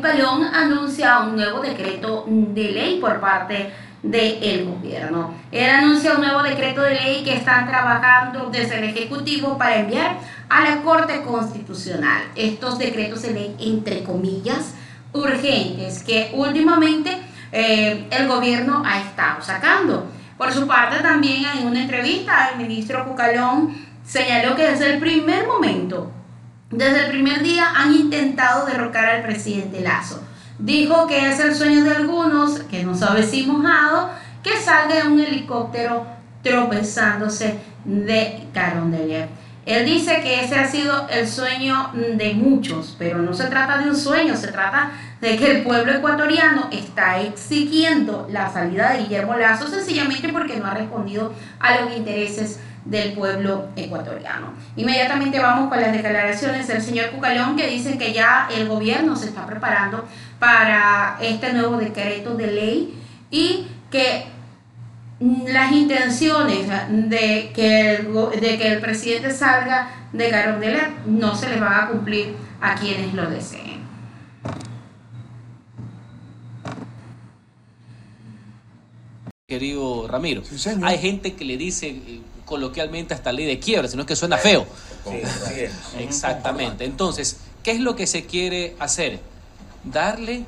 Cucalón anuncia un nuevo decreto de ley por parte del gobierno. Él anuncia un nuevo decreto de ley que están trabajando desde el Ejecutivo para enviar a la Corte Constitucional. Estos decretos de ley, entre comillas, urgentes, que últimamente eh, el gobierno ha estado sacando. Por su parte, también en una entrevista, el ministro Cucalón señaló que desde el primer momento desde el primer día han intentado derrocar al presidente Lazo. Dijo que es el sueño de algunos, que no sabe si mojado, que salga un helicóptero tropezándose de Carondelet. Él dice que ese ha sido el sueño de muchos, pero no se trata de un sueño, se trata de que el pueblo ecuatoriano está exigiendo la salida de Guillermo Lazo sencillamente porque no ha respondido a los intereses del pueblo ecuatoriano. Inmediatamente vamos con las declaraciones del señor Cucalón que dicen que ya el gobierno se está preparando para este nuevo decreto de ley y que las intenciones de que el, de que el presidente salga de Carondelet no se les va a cumplir a quienes lo deseen. Querido Ramiro, hay gente que le dice eh, coloquialmente hasta ley de quiebra, sino que suena feo. Exactamente. Entonces, ¿qué es lo que se quiere hacer? Darle,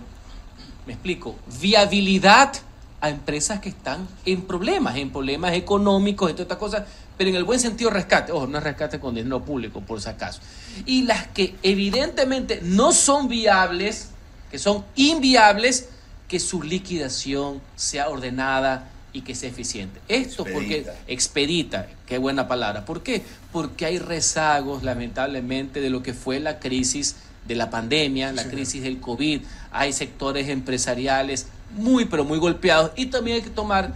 me explico, viabilidad a empresas que están en problemas, en problemas económicos, y todas estas cosas, pero en el buen sentido rescate. Ojo, no es rescate con dinero público, por si acaso. Y las que evidentemente no son viables, que son inviables, que su liquidación sea ordenada, y que sea eficiente. Esto porque expedita, qué buena palabra. ¿Por qué? Porque hay rezagos, lamentablemente, de lo que fue la crisis de la pandemia, la crisis del COVID. Hay sectores empresariales muy, pero muy golpeados y también hay que tomar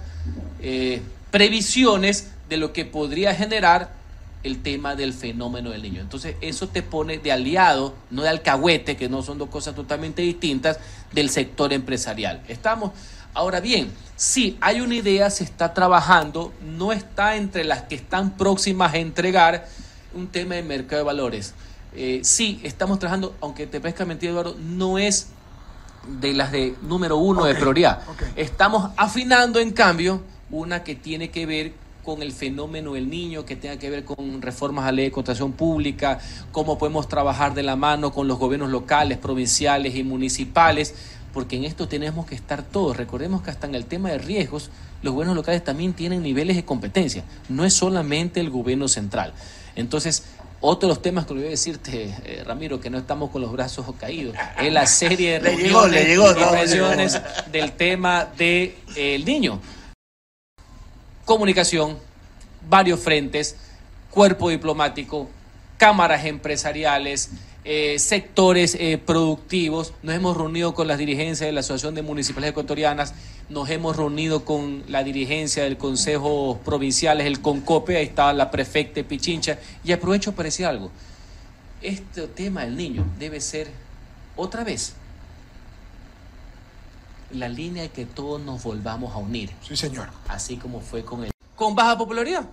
eh, previsiones de lo que podría generar el tema del fenómeno del niño. Entonces, eso te pone de aliado, no de alcahuete, que no son dos cosas totalmente distintas, del sector empresarial. Estamos, ahora bien, Sí, hay una idea, se está trabajando, no está entre las que están próximas a entregar un tema de mercado de valores. Eh, sí, estamos trabajando, aunque te parezca mentira, Eduardo, no es de las de número uno de prioridad. Estamos afinando, en cambio, una que tiene que ver con el fenómeno del niño, que tenga que ver con reformas a la ley de contratación pública, cómo podemos trabajar de la mano con los gobiernos locales, provinciales y municipales porque en esto tenemos que estar todos. Recordemos que hasta en el tema de riesgos, los gobiernos locales también tienen niveles de competencia, no es solamente el gobierno central. Entonces, otro de los temas que le voy a decirte, eh, Ramiro, que no estamos con los brazos caídos, es la serie de reuniones del tema del de, niño. Comunicación, varios frentes, cuerpo diplomático, cámaras empresariales, eh, sectores eh, productivos. Nos hemos reunido con las dirigencias de la Asociación de Municipalidades Ecuatorianas, nos hemos reunido con la dirigencia del Consejo Provinciales, el CONCOPE, ahí está la prefecta Pichincha. Y aprovecho para decir algo. Este tema del niño debe ser otra vez la línea de que todos nos volvamos a unir. Sí, señor. Así como fue con el... Con baja popularidad.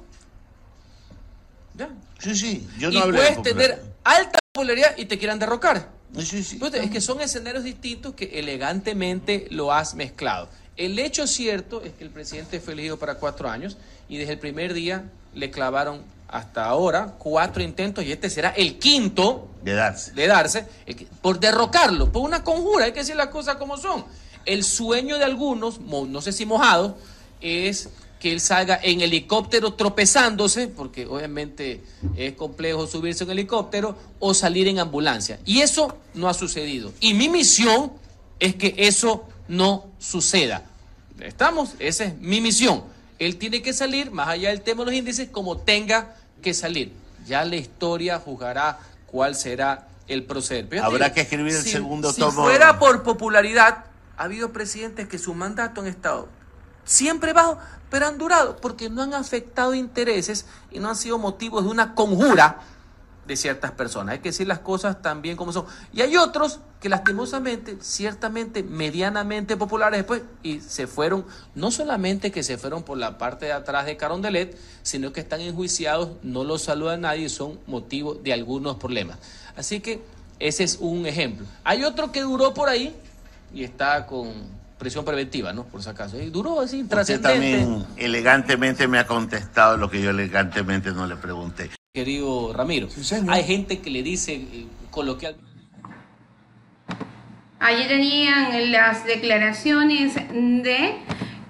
¿Ya? Sí, sí. Yo no y puedes tener alta popularidad y te quieran derrocar. Es que son escenarios distintos que elegantemente lo has mezclado. El hecho cierto es que el presidente fue elegido para cuatro años y desde el primer día le clavaron hasta ahora cuatro intentos y este será el quinto de darse, de darse por derrocarlo, por una conjura, hay que decir las cosas como son. El sueño de algunos, no sé si mojados, es que él salga en helicóptero tropezándose, porque obviamente es complejo subirse en helicóptero, o salir en ambulancia. Y eso no ha sucedido. Y mi misión es que eso no suceda. ¿Estamos? Esa es mi misión. Él tiene que salir, más allá del tema de los índices, como tenga que salir. Ya la historia juzgará cuál será el proceder. Habrá que escribir el segundo tomo. Si fuera por popularidad, ha habido presidentes que su mandato han estado siempre bajo, pero han durado porque no han afectado intereses y no han sido motivos de una conjura de ciertas personas. Hay que decir las cosas también como son. Y hay otros que lastimosamente, ciertamente, medianamente populares después, y se fueron, no solamente que se fueron por la parte de atrás de Carondelet, sino que están enjuiciados, no los saluda nadie y son motivo de algunos problemas. Así que Ese es un ejemplo. Hay otro que duró por ahí y está con prisión preventiva, ¿no? Por si acaso. Y duró así, Usted trascendente. también elegantemente me ha contestado lo que yo elegantemente no le pregunté. Querido Ramiro, Sí, señor. hay gente que le dice eh, coloquialmente. Allí tenían las declaraciones de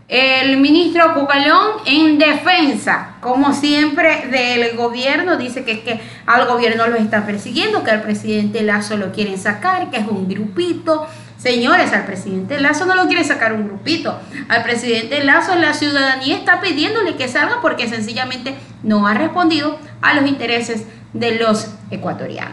el ministro Cucalón en defensa, como siempre, del gobierno. Dice que es que al gobierno lo está persiguiendo, que al presidente Lazo lo quieren sacar, que es un grupito. Señores, al presidente Lazo no lo quiere sacar un grupito. Al presidente Lazo la ciudadanía está pidiéndole que salga porque sencillamente no ha respondido a los intereses de los ecuatorianos.